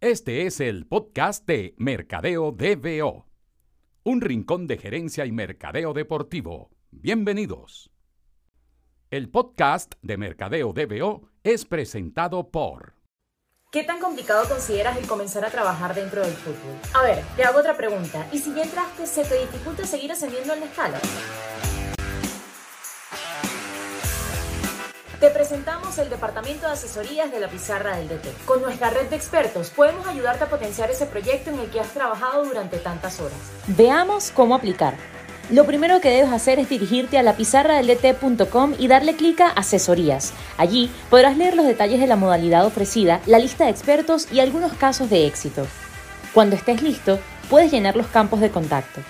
Este es el podcast de Mercadeo DBO, un rincón de gerencia y mercadeo deportivo. Bienvenidos. El podcast de Mercadeo DBO es presentado por... ¿Qué tan complicado consideras el comenzar a trabajar dentro del fútbol? A ver, te hago otra pregunta. ¿Y si ya entraste, se te dificulta seguir ascendiendo en la escala? Te presentamos el Departamento de Asesorías de la Pizarra del DT. Con nuestra red de expertos podemos ayudarte a potenciar ese proyecto en el que has trabajado durante tantas horas. Veamos cómo aplicar. Lo primero que debes hacer es dirigirte a la dt.com y darle clic a Asesorías. Allí podrás leer los detalles de la modalidad ofrecida, la lista de expertos y algunos casos de éxito. Cuando estés listo, puedes llenar los campos de contacto.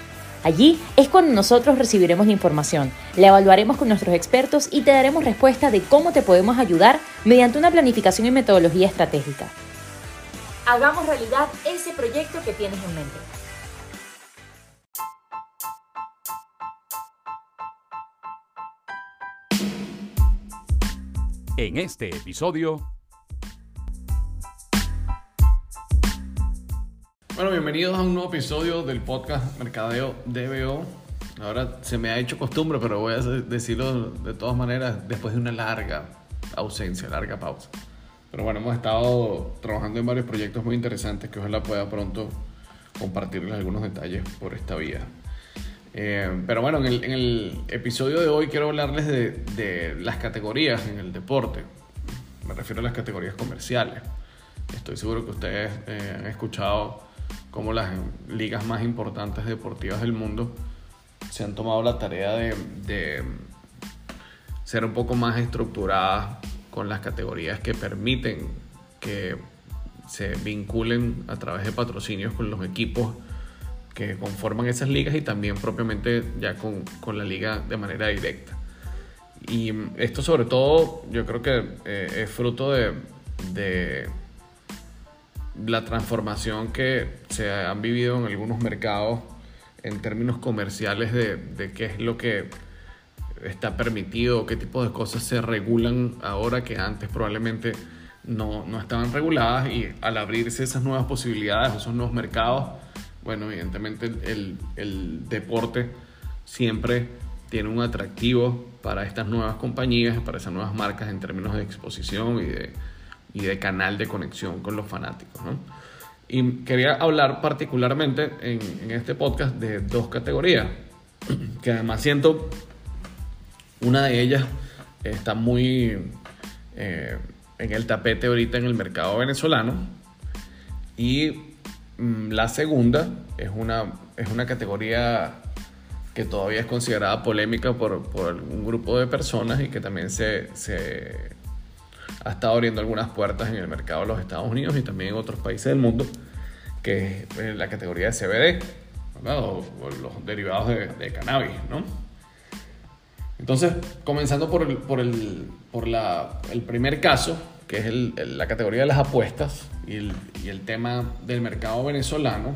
Allí es cuando nosotros recibiremos la información, la evaluaremos con nuestros expertos y te daremos respuesta de cómo te podemos ayudar mediante una planificación y metodología estratégica. Hagamos realidad ese proyecto que tienes en mente. En este episodio Bueno, bienvenidos a un nuevo episodio del podcast Mercadeo DBO. Ahora se me ha hecho costumbre, pero voy a decirlo de todas maneras después de una larga ausencia, larga pausa. Pero bueno, hemos estado trabajando en varios proyectos muy interesantes que ojalá pueda pronto compartirles algunos detalles por esta vía. Eh, pero bueno, en el, episodio de hoy quiero hablarles de, las categorías en el deporte. Me refiero a las categorías comerciales. Estoy seguro que ustedes eh, han escuchado como las ligas más importantes deportivas del mundo se han tomado la tarea de, ser un poco más estructuradas con las categorías que permiten que se vinculen a través de patrocinios con los equipos que conforman esas ligas y también propiamente ya con, la liga de manera directa. Y esto sobre todo yo creo que eh, es fruto de la transformación que se han vivido en algunos mercados en términos comerciales de, qué es lo que está permitido, qué tipo de cosas se regulan ahora que antes probablemente no, estaban reguladas y al abrirse esas nuevas posibilidades, esos nuevos mercados, bueno, evidentemente el, el deporte siempre tiene un atractivo para estas nuevas compañías, para esas nuevas marcas en términos de exposición y de, y de canal de conexión con los fanáticos. ¿no? Y quería hablar particularmente en, este podcast de dos categorías, que además siento una de ellas está muy eh, en el tapete ahorita en el mercado venezolano y mm, la segunda es una, es una categoría que todavía es considerada polémica por, por un grupo de personas y que también se, se ha estado abriendo algunas puertas en el mercado de los Estados Unidos y también en otros países del mundo, que es la categoría de CBD, o, los derivados de, cannabis, ¿no? Entonces, comenzando por el, por el, por la, el primer caso, que es el, la categoría de las apuestas y el, y tema del mercado venezolano,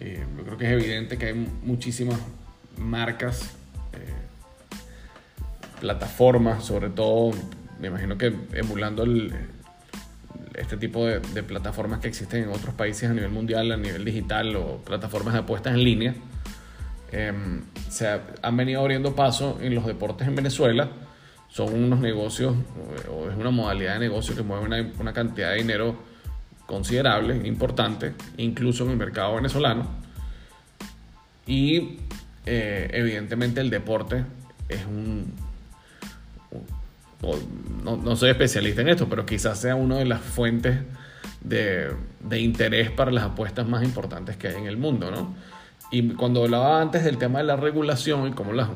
eh, yo creo que es evidente que hay muchísimas marcas, eh, plataformas, sobre todo me imagino que emulando este tipo de, plataformas que existen en otros países a nivel mundial, a nivel digital o plataformas de apuestas en línea, em, se han venido abriendo paso en los deportes en Venezuela. Son unos negocios, o es una modalidad de negocio que mueve una, cantidad de dinero considerable, importante, incluso en el mercado venezolano. Y eh, evidentemente el deporte es un, no, soy especialista en esto, pero quizás sea una de las fuentes de, interés para las apuestas más importantes que hay en el mundo, ¿no? Y cuando hablaba antes del tema de la regulación y cómo las,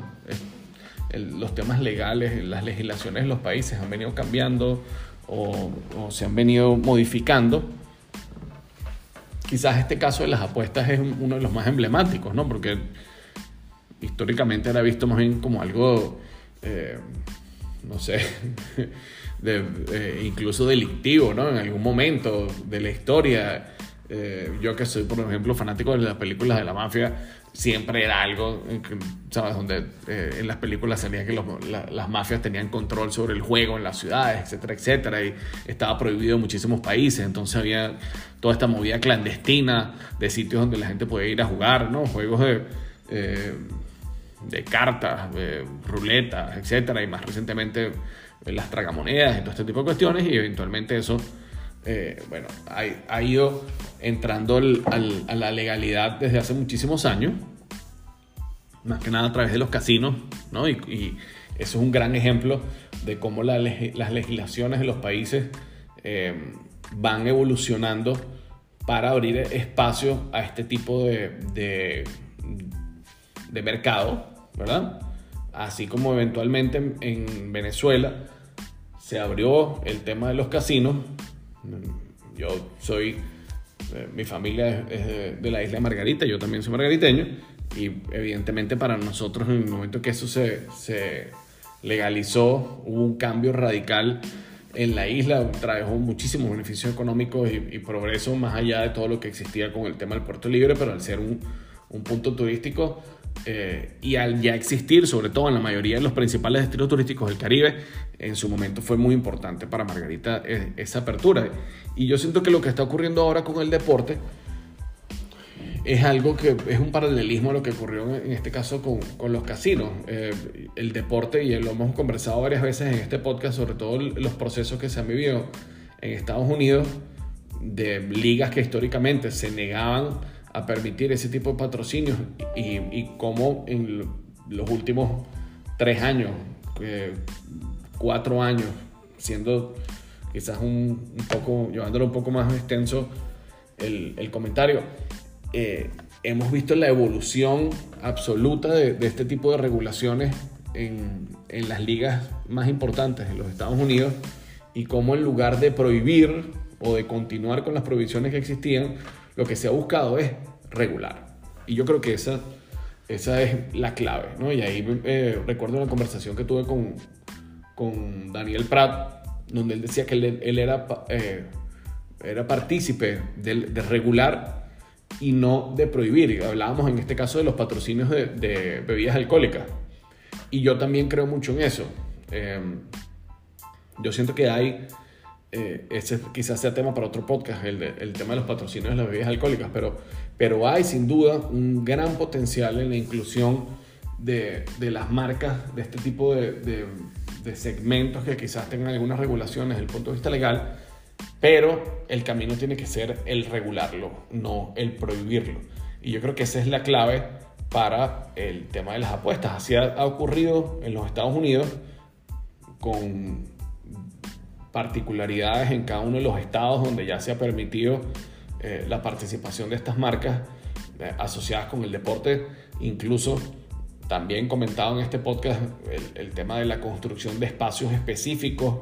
los temas legales, las legislaciones de los países han venido cambiando o, se han venido modificando, quizás este caso de las apuestas es uno de los más emblemáticos, ¿no? Porque históricamente era visto más bien como algo... Eh, no sé, incluso delictivo, ¿no? En algún momento de la historia, Eh, yo que soy, por ejemplo, fanático de las películas de la mafia, siempre era algo, ¿sabes? Donde eh, en las películas salía que las mafias tenían control sobre el juego en las ciudades, etcétera, etcétera, y estaba prohibido en muchísimos países, entonces había toda esta movida clandestina de sitios donde la gente podía ir a jugar, ¿no? Juegos de, eh, de cartas, de ruletas, etcétera, y más recientemente las tragamonedas y todo este tipo de cuestiones, y eventualmente eso eh, bueno, ha, ido entrando a la legalidad desde hace muchísimos años, más que nada a través de los casinos, ¿no? Y, eso es un gran ejemplo de cómo las legislaciones de los países eh, van evolucionando para abrir espacio a este tipo de, de mercado, ¿verdad? Así como eventualmente en Venezuela se abrió el tema de los casinos, yo soy, eh, mi familia es, de, la isla de Margarita, yo también soy margariteño, y evidentemente para nosotros en el momento que eso se, se legalizó, hubo un cambio radical en la isla, trajo muchísimos beneficios económicos y, progreso más allá de todo lo que existía con el tema del puerto libre, pero al ser un, un punto turístico, eh, y al ya existir, sobre todo en la mayoría de los principales destinos turísticos del Caribe, en su momento fue muy importante para Margarita eh, esa apertura. Y yo siento que lo que está ocurriendo ahora con el deporte es algo que es un paralelismo a lo que ocurrió en este caso con, con los casinos. Eh, el deporte, y lo hemos conversado varias veces en este podcast, sobre todo los procesos que se han vivido en Estados Unidos de ligas que históricamente se negaban a permitir ese tipo de patrocinios y, y cómo en los últimos tres años, cuatro años, siendo quizás un, poco, llevándolo un poco más extenso el, el comentario, eh, hemos visto la evolución absoluta de, de este tipo de regulaciones en, en, las ligas más importantes en los Estados Unidos y cómo en lugar de prohibir o de continuar con las prohibiciones que existían, lo que se ha buscado es regular. Y yo creo que esa, esa es la clave, ¿no? Y ahí eh, recuerdo una conversación que tuve con, con Daniel Pratt, donde él decía que él, era, eh, era partícipe de, regular y no de prohibir. Hablábamos en este caso de los patrocinios de, de bebidas alcohólicas. Y yo también creo mucho en eso. Eh, yo siento que hay eh, ese quizás sea tema para otro podcast, el, tema de los patrocinios de las bebidas alcohólicas, pero, pero hay sin duda un gran potencial en la inclusión de, de las marcas de este tipo de, de, segmentos que quizás tengan algunas regulaciones desde el punto de vista legal, pero el camino tiene que ser el regularlo, no el prohibirlo. Y yo creo que esa es la clave para el tema de las apuestas. Así ha ocurrido en los Estados Unidos con particularidades en cada uno de los estados donde ya se ha permitido eh, la participación de estas marcas eh, asociadas con el deporte, incluso también comentado en este podcast el, tema de la construcción de espacios específicos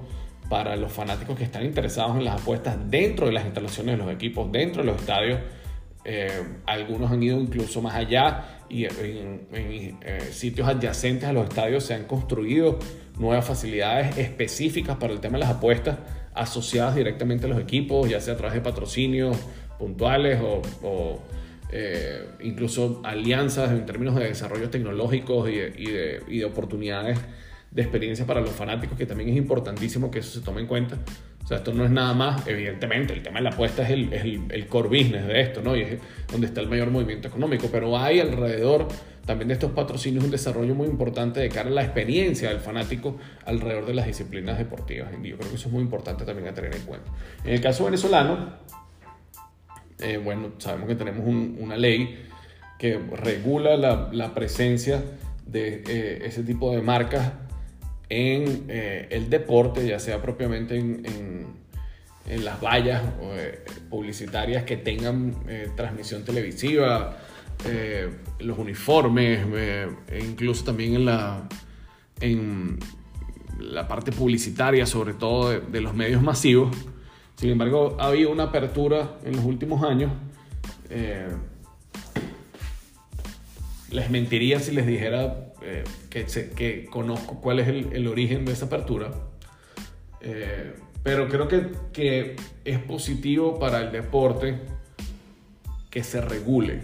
para los fanáticos que están interesados en las apuestas dentro de las instalaciones de los equipos, dentro de los estadios. Eh, algunos han ido incluso más allá y en, en sitios adyacentes a los estadios se han construido nuevas facilidades específicas para el tema de las apuestas asociadas directamente a los equipos, ya sea a través de patrocinios puntuales o, eh, incluso alianzas en términos de desarrollos tecnológicos y de, y de, oportunidades de experiencia para los fanáticos, que también es importantísimo que eso se tome en cuenta. O sea, esto no es nada más, evidentemente, el tema de la apuesta es el, el, el core business de esto, ¿no? Y es donde está el mayor movimiento económico, pero hay alrededor también de estos patrocinios un desarrollo muy importante de cara a la experiencia del fanático alrededor de las disciplinas deportivas. Y yo creo que eso es muy importante también a tener en cuenta. En el caso venezolano, eh, bueno, sabemos que tenemos una ley que regula la, la presencia de eh, ese tipo de marcas en eh, el deporte, ya sea propiamente en, en, las vallas publicitarias que tengan transmisión televisiva, eh, los uniformes, eh, e incluso también en la, en la parte publicitaria, sobre todo de, los medios masivos. Sin embargo, ha habido una apertura en los últimos años. Eh, les mentiría si les dijera que, que, conozco cuál es el, origen de esa apertura. pero creo que, es positivo para el deporte que se regule,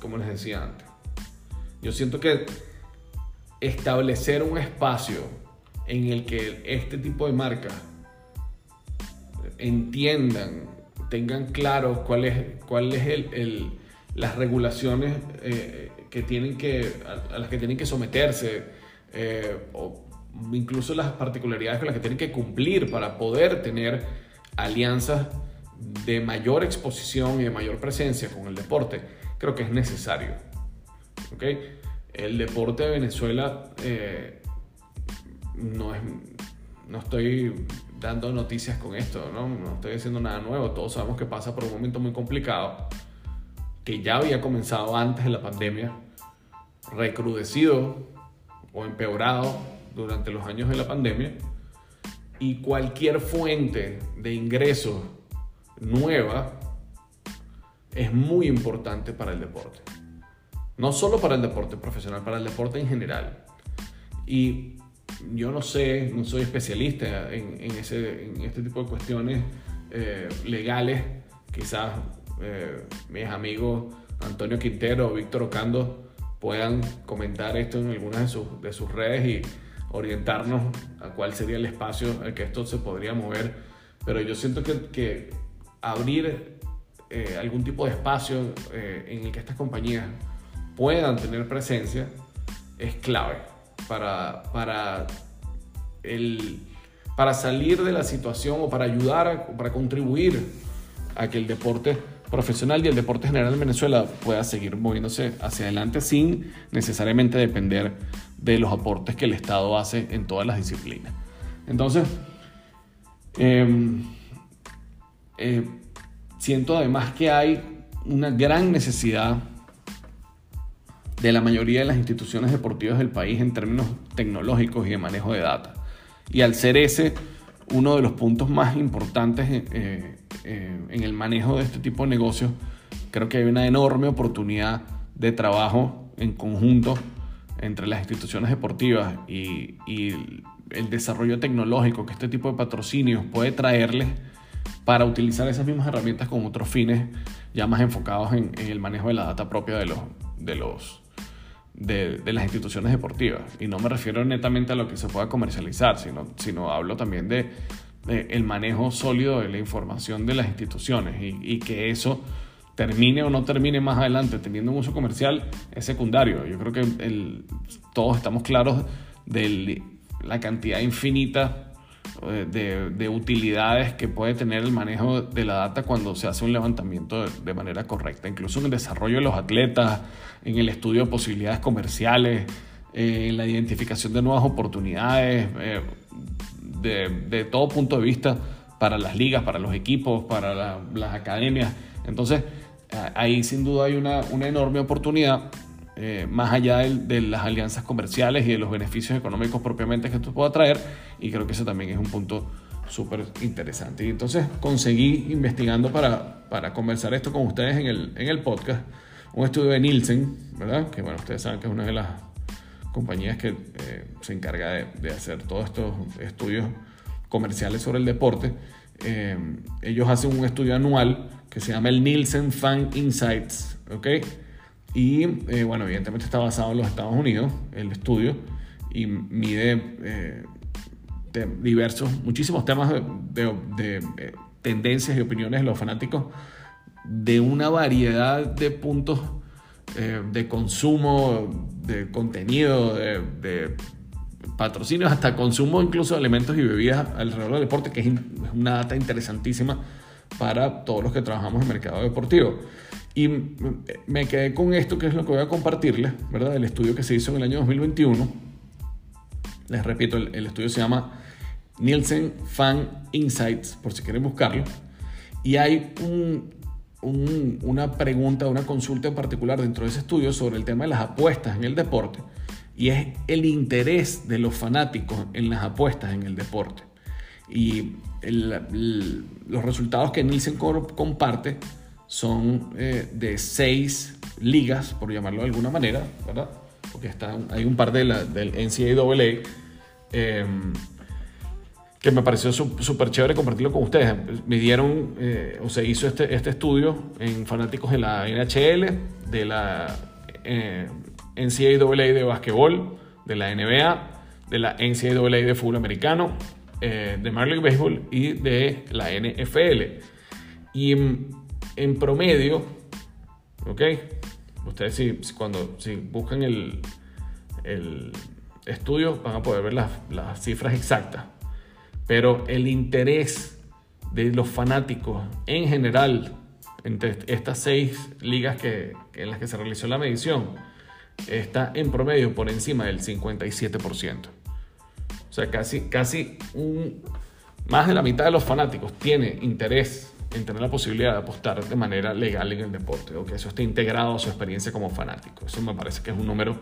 como les decía antes. Yo siento que establecer un espacio en el que este tipo de marcas entiendan, tengan claro cuál es, cuál es el, las regulaciones eh, que tienen que, a, las que tienen que someterse, eh, o incluso las particularidades con las que tienen que cumplir para poder tener alianzas de mayor exposición y de mayor presencia con el deporte, creo que es necesario. ¿okay? El deporte de Venezuela eh, no es, no estoy dando noticias con esto, ¿no? no estoy diciendo nada nuevo, todos sabemos que pasa por un momento muy complicado, que ya había comenzado antes de la pandemia, recrudecido o empeorado durante los años de la pandemia, y cualquier fuente de ingresos nueva es muy importante para el deporte. No solo para el deporte profesional, para el deporte en general. Y yo no sé, no soy especialista en, ese, en este tipo de cuestiones eh, legales. Quizás eh, mis amigos Antonio Quintero o Víctor Ocando puedan comentar esto en algunas de sus, de sus redes y orientarnos a cuál sería el espacio en que esto se podría mover. Pero yo siento que, que abrir eh, algún tipo de espacio en el que estas compañías puedan tener presencia es clave para, para, el, para salir de la situación o para ayudar, para contribuir a que el deporte profesional y el deporte general en Venezuela pueda seguir moviéndose hacia adelante sin necesariamente depender de los aportes que el Estado hace en todas las disciplinas. Entonces, em, eh, siento además que hay una gran necesidad de la mayoría de las instituciones deportivas del país en términos tecnológicos y de manejo de data. Y al ser ese uno de los puntos más importantes eh, eh, en el manejo de este tipo de negocios, creo que hay una enorme oportunidad de trabajo en conjunto entre las instituciones deportivas y, el desarrollo tecnológico que este tipo de patrocinios puede traerles para utilizar esas mismas herramientas con otros fines ya más enfocados en, en el manejo de la data propia de los, de los, de, las instituciones deportivas. Y no me refiero netamente a lo que se pueda comercializar, sino, sino hablo también de, el manejo sólido de la información de las instituciones y, que eso termine o no termine más adelante teniendo un uso comercial es secundario. Yo creo que todos estamos claros de la cantidad infinita de, de, utilidades que puede tener el manejo de la data cuando se hace un levantamiento de, manera correcta, incluso en el desarrollo de los atletas, en el estudio de posibilidades comerciales, eh, en la identificación de nuevas oportunidades, eh, de, todo punto de vista para las ligas, para los equipos, para las academias. Entonces, ahí sin duda hay una, una enorme oportunidad eh, más allá de, las alianzas comerciales y de los beneficios económicos propiamente que esto pueda traer. Y creo que ese también es un punto súper interesante. Y entonces conseguí investigando para, para conversar esto con ustedes en el, en el podcast un estudio de Nielsen, ¿verdad? Que bueno, ustedes saben que es una de las compañías que eh, se encarga de, hacer todos estos estudios comerciales sobre el deporte. Eh, ellos hacen un estudio anual que se llama el Nielsen Fan Insights, ¿ok? Y eh, bueno, evidentemente está basado en los Estados Unidos, el estudio, y mide diversos, muchísimos temas de, tendencias y opiniones de los fanáticos de una variedad de puntos de consumo, de contenido, de, patrocinios, hasta consumo incluso de alimentos y bebidas alrededor del deporte, que es una data interesantísima para todos los que trabajamos en mercado deportivo. Y me quedé con esto, que es lo que voy a compartirles, ¿verdad? El estudio que se hizo en el año 2021. Les repito, el, estudio se llama Nielsen Fan Insights, por si quieren buscarlo. Y hay una pregunta, una consulta en particular dentro de ese estudio sobre el tema de las apuestas en el deporte. Y es el interés de los fanáticos en las apuestas en el deporte. Y los resultados que Nielsen comparte son eh, de seis ligas, por llamarlo de alguna manera, ¿verdad? Porque hay un par de la, del NCAA que me pareció súper chévere compartirlo con ustedes. Me dieron, eh, o se hizo este, este estudio en fanáticos de la NHL, de la eh, NCAA de básquetbol, de la NBA, de la NCAA de fútbol americano, eh, de Major Baseball y de la NFL. Y en, promedio, ¿ok? Ustedes si, cuando si buscan el, el, estudio van a poder ver las, las cifras exactas. Pero el interés de los fanáticos en general entre estas seis ligas que, en las que se realizó la medición está en promedio por encima del 57%. O sea, casi, casi un, más de la mitad de los fanáticos tiene interés en tener la posibilidad de apostar de manera legal en el deporte o que eso esté integrado a su experiencia como fanático. Eso me parece que es un número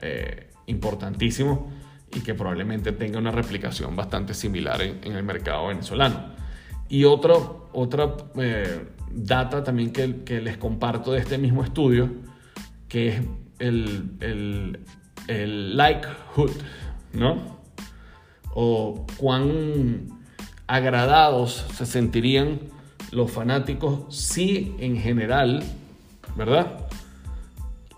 eh, importantísimo y que probablemente tenga una replicación bastante similar en, el mercado venezolano. Y otro, otra eh, data también que, les comparto de este mismo estudio, que es el, el, el ¿no? O cuán agradados se sentirían los fanáticos si en general, ¿verdad?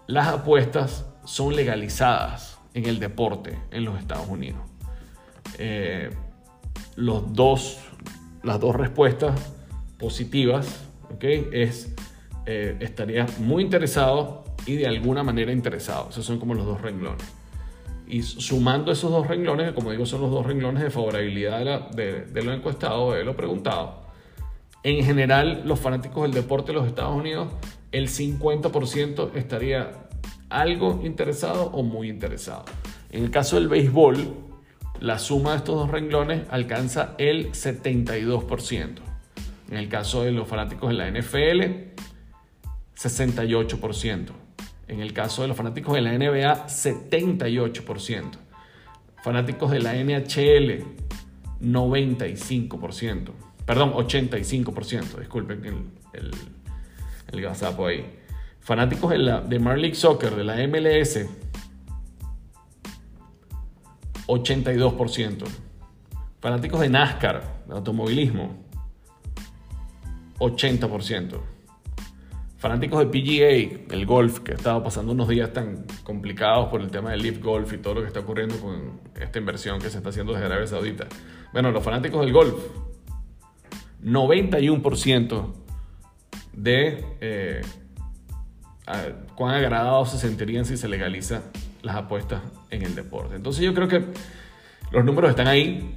Las apuestas son legalizadas en el deporte en los Estados Unidos. Eh, los dos, las dos respuestas positivas ¿okay? es eh, estaría muy interesado y de alguna manera interesado. Esos son como los dos renglones. Y sumando esos dos renglones, como digo, son los dos renglones de favorabilidad de, de, lo encuestado, de lo preguntado. En general, los fanáticos del deporte de los Estados Unidos, el 50% estaría algo interesado o muy interesado. En el caso del béisbol, la suma de estos dos renglones alcanza el 72%. En el caso de los fanáticos de la NFL, 68%. En el caso de los fanáticos de la NBA, 78%. Fanáticos de la NHL, 95%. Perdón, 85%. Disculpen el, el, el gazapo ahí. Fanáticos de, la, de Major League Soccer, de la MLS, 82%. Fanáticos de NASCAR, de automovilismo, 80%. Fanáticos de PGA, el golf, que ha estado pasando unos días tan complicados por el tema del Leaf Golf y todo lo que está ocurriendo con esta inversión que se está haciendo desde Arabia Saudita. Bueno, los fanáticos del golf, 91% de eh, cuán agradados se sentirían si se legaliza las apuestas en el deporte. Entonces yo creo que los números están ahí.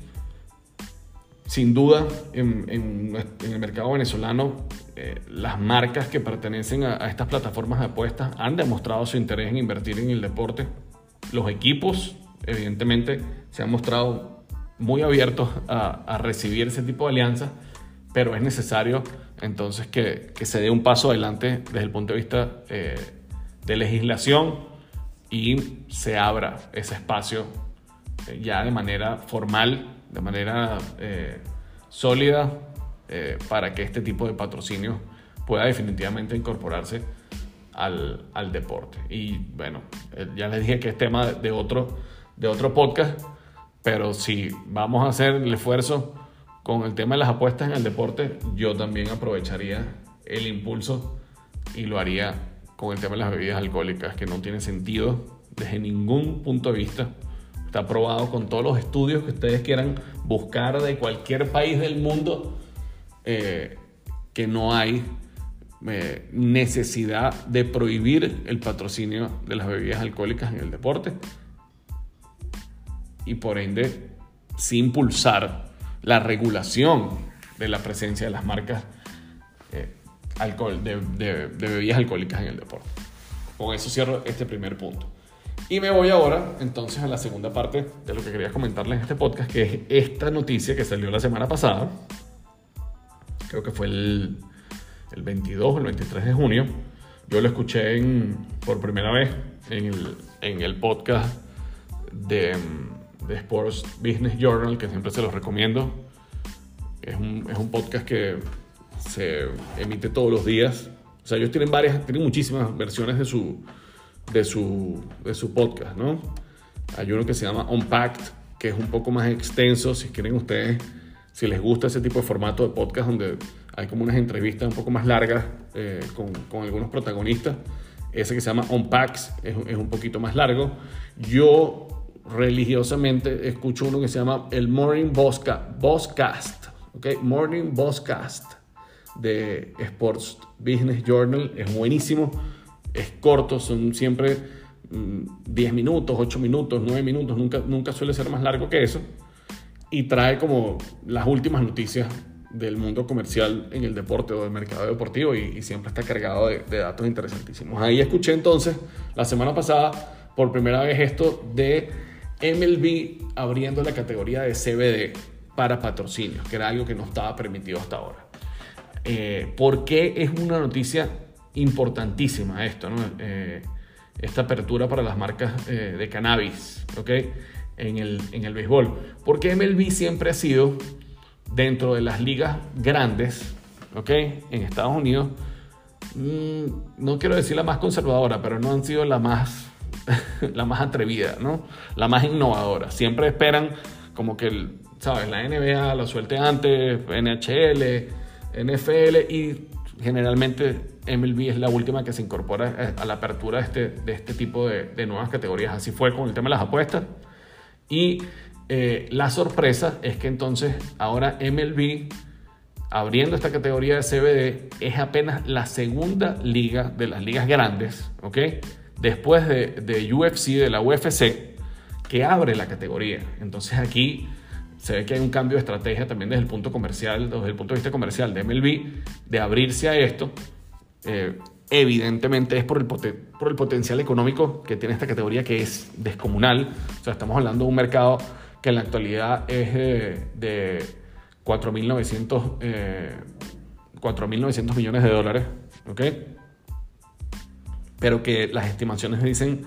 Sin duda, en, el mercado venezolano, eh, las marcas que pertenecen a, estas plataformas de apuestas han demostrado su interés en invertir en el deporte. Los equipos, evidentemente, se han mostrado muy abiertos a, recibir ese tipo de alianzas, pero es necesario entonces que, se dé un paso adelante desde el punto de vista eh, de legislación y se abra ese espacio eh, ya de manera formal, de manera eh, sólida, para que este tipo de patrocinio pueda definitivamente incorporarse al, al, deporte. Y bueno, ya les dije que es tema de otro, de otro podcast, pero si vamos a hacer el esfuerzo con el tema de las apuestas en el deporte, yo también aprovecharía el impulso y lo haría con el tema de las bebidas alcohólicas, que no tiene sentido desde ningún punto de vista. Está probado con todos los estudios que ustedes quieran buscar de cualquier país del mundo eh, que no hay eh, necesidad de prohibir el patrocinio de las bebidas alcohólicas en el deporte. Y por ende sin impulsar la regulación de la presencia de las marcas eh, alcohol, de bebidas alcohólicas en el deporte. Con eso cierro este primer punto. Y me voy ahora entonces a la segunda parte de lo que quería comentarles en este podcast, que es esta noticia que salió la semana pasada. Creo que fue el, el 22 o el 23 de junio. Yo lo escuché por primera vez en el, en el podcast de, de, Sports Business Journal, que siempre se los recomiendo. Es un, es un podcast que se emite todos los días. O sea, ellos tienen varias, tienen muchísimas versiones de su, de su, de su podcast, ¿no? Hay uno que se llama Unpacked, que es un poco más extenso, si quieren ustedes, si les gusta ese tipo de formato de podcast donde hay como unas entrevistas un poco más largas eh, con, con, algunos protagonistas. Ese que se llama Unpacks es, es un poquito más largo. Yo religiosamente escucho uno que se llama el Morning Bosscast, ¿ok? Morning Bosscast de Sports Business Journal. Es buenísimo, es corto, son siempre 10 mm, minutos, 8 minutos, 9 minutos, nunca, nunca suele ser más largo que eso. Y trae como las últimas noticias del mundo comercial en el deporte o del mercado deportivo y, siempre está cargado de, de, datos interesantísimos. Ahí escuché entonces la semana pasada por primera vez esto de MLB abriendo la categoría de CBD para patrocinios, que era algo que no estaba permitido hasta ahora. Eh, ¿Por qué es una noticia importantísima esto, eh, esta apertura para las marcas eh, de cannabis ¿okay? en, el, en el béisbol? Porque MLB siempre ha sido, dentro de las ligas grandes ¿okay? en Estados Unidos, mm, no quiero decir la más conservadora, pero no han sido la más la más atrevida, ¿no? La más innovadora. Siempre esperan como que, ¿sabes? La NBA lo suelte antes, NHL, NFL y generalmente MLB es la última que se incorpora eh, a la apertura de este, de este tipo de, nuevas categorías. Así fue con el tema de las apuestas. Y eh, la sorpresa es que entonces ahora MLB, abriendo esta categoría de CBD, es apenas la segunda liga de las ligas grandes, ¿ok? Después de, de UFC, de la UFC, que abre la categoría. Entonces aquí se ve que hay un cambio de estrategia también desde el punto comercial, desde el punto de vista comercial de MLB, de abrirse a esto. Eh, evidentemente es por el, por el potencial económico que tiene esta categoría que es descomunal. O sea, estamos hablando de un mercado que en la actualidad es de 4.900 eh, millones de dólares. ¿ok?, pero que las estimaciones dicen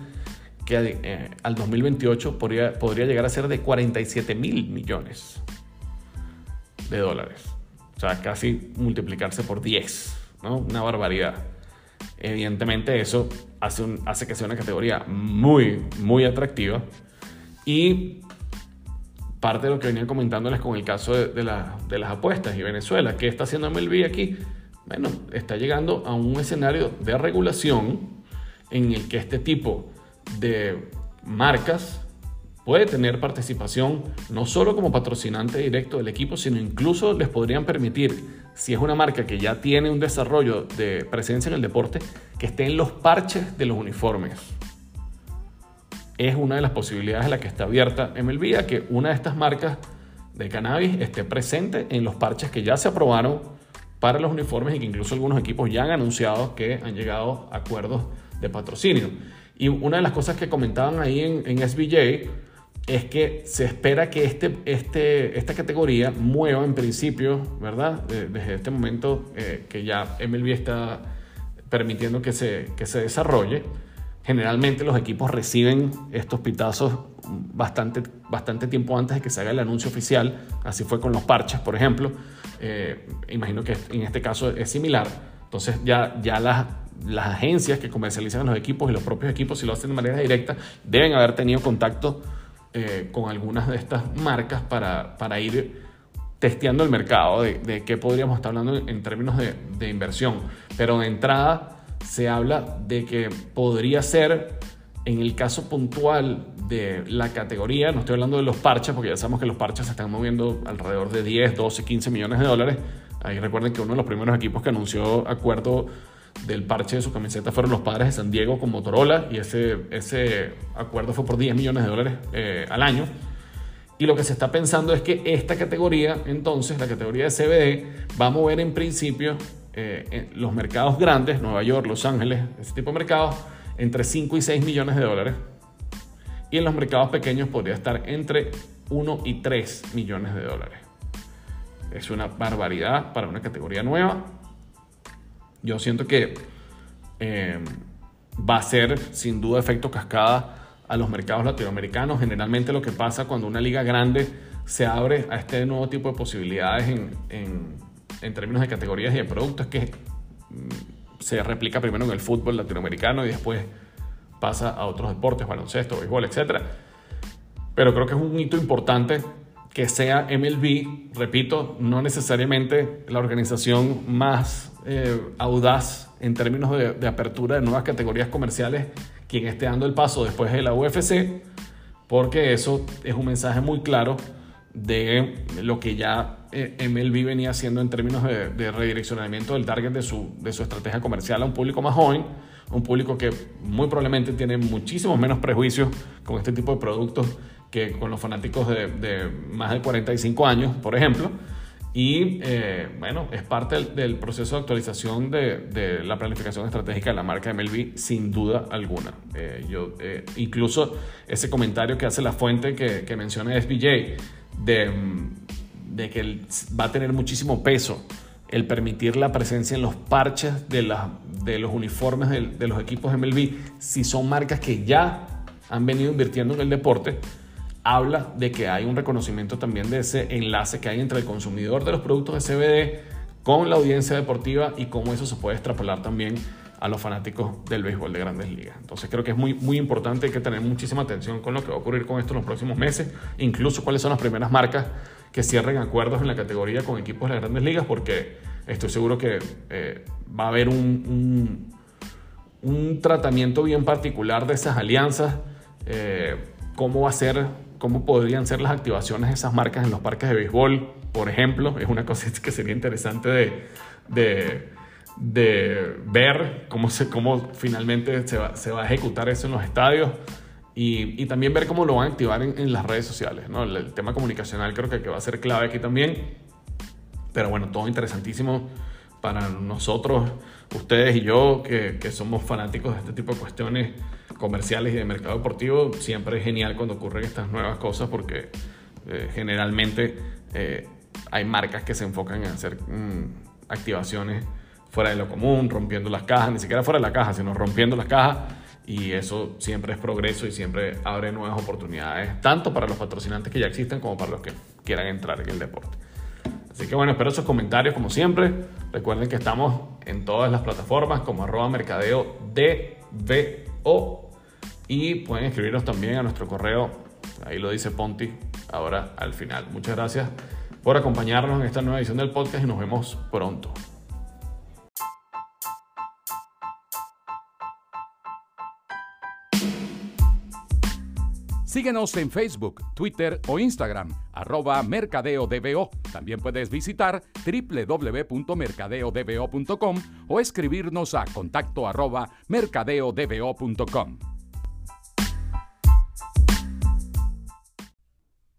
que eh, al 2028 podría, podría llegar a ser de 47 mil millones de dólares. O sea, casi multiplicarse por 10, ¿no? Una barbaridad. Evidentemente eso hace, un, hace que sea una categoría muy, muy atractiva. Y parte de lo que venía comentándoles con el caso de, de, de las apuestas y Venezuela, ¿qué está haciendo MLB aquí? Bueno, está llegando a un escenario de regulación en el que este tipo de marcas puede tener participación no solo como patrocinante directo del equipo, sino incluso les podrían permitir, si es una marca que ya tiene un desarrollo de presencia en el deporte, que esté en los parches de los uniformes. Es una de las posibilidades en la que está abierta MLB a que una de estas marcas de cannabis esté presente en los parches que ya se aprobaron para los uniformes y que incluso algunos equipos ya han anunciado que han llegado a acuerdos de patrocinio. Y una de las cosas que comentaban ahí en, en SBJ es que se espera que este, este, esta categoría mueva en principio, ¿verdad? Desde este momento eh, que ya MLB está permitiendo que se, que se desarrolle. Generalmente los equipos reciben estos pitazos bastante, bastante tiempo antes de que se haga el anuncio oficial. Así fue con los parches, por ejemplo. Eh, imagino que en este caso es similar. Entonces ya, ya las, las agencias que comercializan los equipos y los propios equipos, si lo hacen de manera directa, deben haber tenido contacto eh, con algunas de estas marcas para, para ir testeando el mercado de, qué podríamos estar hablando en términos de, de, inversión. Pero de entrada se habla de que podría ser, en el caso puntual de la categoría, no estoy hablando de los parches, porque ya sabemos que los parches se están moviendo alrededor de 10, 12, 15 millones de dólares. Ahí recuerden que uno de los primeros equipos que anunció acuerdo del parche de su camiseta fueron los padres de San Diego con Motorola y ese, ese acuerdo fue por 10 millones de dólares eh, al año. Y lo que se está pensando es que esta categoría, entonces, la categoría de CBD, va a mover en principio eh, los mercados grandes, Nueva York, Los Ángeles, ese tipo de mercados, entre 5 y 6 millones de dólares. Y en los mercados pequeños podría estar entre 1 y 3 millones de dólares. Es una barbaridad para una categoría nueva yo siento que eh, va a ser sin duda efecto cascada a los mercados latinoamericanos. Generalmente lo que pasa cuando una liga grande se abre a este nuevo tipo de posibilidades en, en, términos de categorías y de productos es que mm, se replica primero en el fútbol latinoamericano y después pasa a otros deportes, baloncesto, béisbol, etc. pero creo que es un hito importante que sea MLB, repito, no necesariamente la organización más eh, audaz en términos de, de, apertura de nuevas categorías comerciales, quien esté dando el paso después de la UFC, porque eso es un mensaje muy claro de lo que ya eh, MLB venía haciendo en términos de, de redireccionamiento del target de su, de su estrategia comercial a un público más joven, un público que muy probablemente tiene muchísimos menos prejuicios con este tipo de productos que con los fanáticos de, más de 45 años, por ejemplo. Y eh, bueno, es parte del, proceso de actualización de, la planificación estratégica de la marca MLB, sin duda alguna. Eh, yo, eh, incluso ese comentario que hace la fuente que, que menciona SBJ, de, de que va a tener muchísimo peso el permitir la presencia en los parches de, la, de los uniformes de, de los equipos MLB, si son marcas que ya han venido invirtiendo en el deporte, habla de que hay un reconocimiento también de ese enlace que hay entre el consumidor de los productos de CBD con la audiencia deportiva y cómo eso se puede extrapolar también a los fanáticos del béisbol de grandes ligas. Entonces creo que es muy, muy importante, hay que tener muchísima atención con lo que va a ocurrir con esto en los próximos meses, incluso cuáles son las primeras marcas que cierren acuerdos en la categoría con equipos de las grandes ligas, porque estoy seguro que eh, va a haber un, un, tratamiento bien particular de esas alianzas, eh, cómo va a ser cómo podrían ser las activaciones de esas marcas en los parques de béisbol, por ejemplo. Es una cosa que sería interesante de, de, de ver cómo, se, cómo finalmente se va, se va, a ejecutar eso en los estadios y, y también ver cómo lo van a activar en, en las redes sociales. ¿no? El, el, tema comunicacional creo que, que va a ser clave aquí también. Pero bueno, todo interesantísimo para nosotros, ustedes y yo, que, somos fanáticos de este tipo de cuestiones comerciales y de mercado deportivo, siempre es genial cuando ocurren estas nuevas cosas porque eh, generalmente eh, hay marcas que se enfocan en hacer mmm, activaciones fuera de lo común, rompiendo las cajas, ni siquiera fuera de la caja, sino rompiendo las cajas. Y eso siempre es progreso y siempre abre nuevas oportunidades, tanto para los patrocinantes que ya existen como para los que quieran entrar en el deporte. Así que bueno, espero esos comentarios como siempre. Recuerden que estamos en todas las plataformas como arroba mercadeo DVO y pueden escribirnos también a nuestro correo, ahí lo dice Ponti, ahora al final. Muchas gracias por acompañarnos en esta nueva edición del podcast y nos vemos pronto. Síguenos en Facebook, Twitter o Instagram, arroba mercadeodbo. También puedes visitar www.mercadeodbo.com o escribirnos a contacto arroba mercadeodbo.com.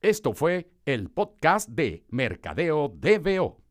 Esto fue el podcast de Mercadeo DBO.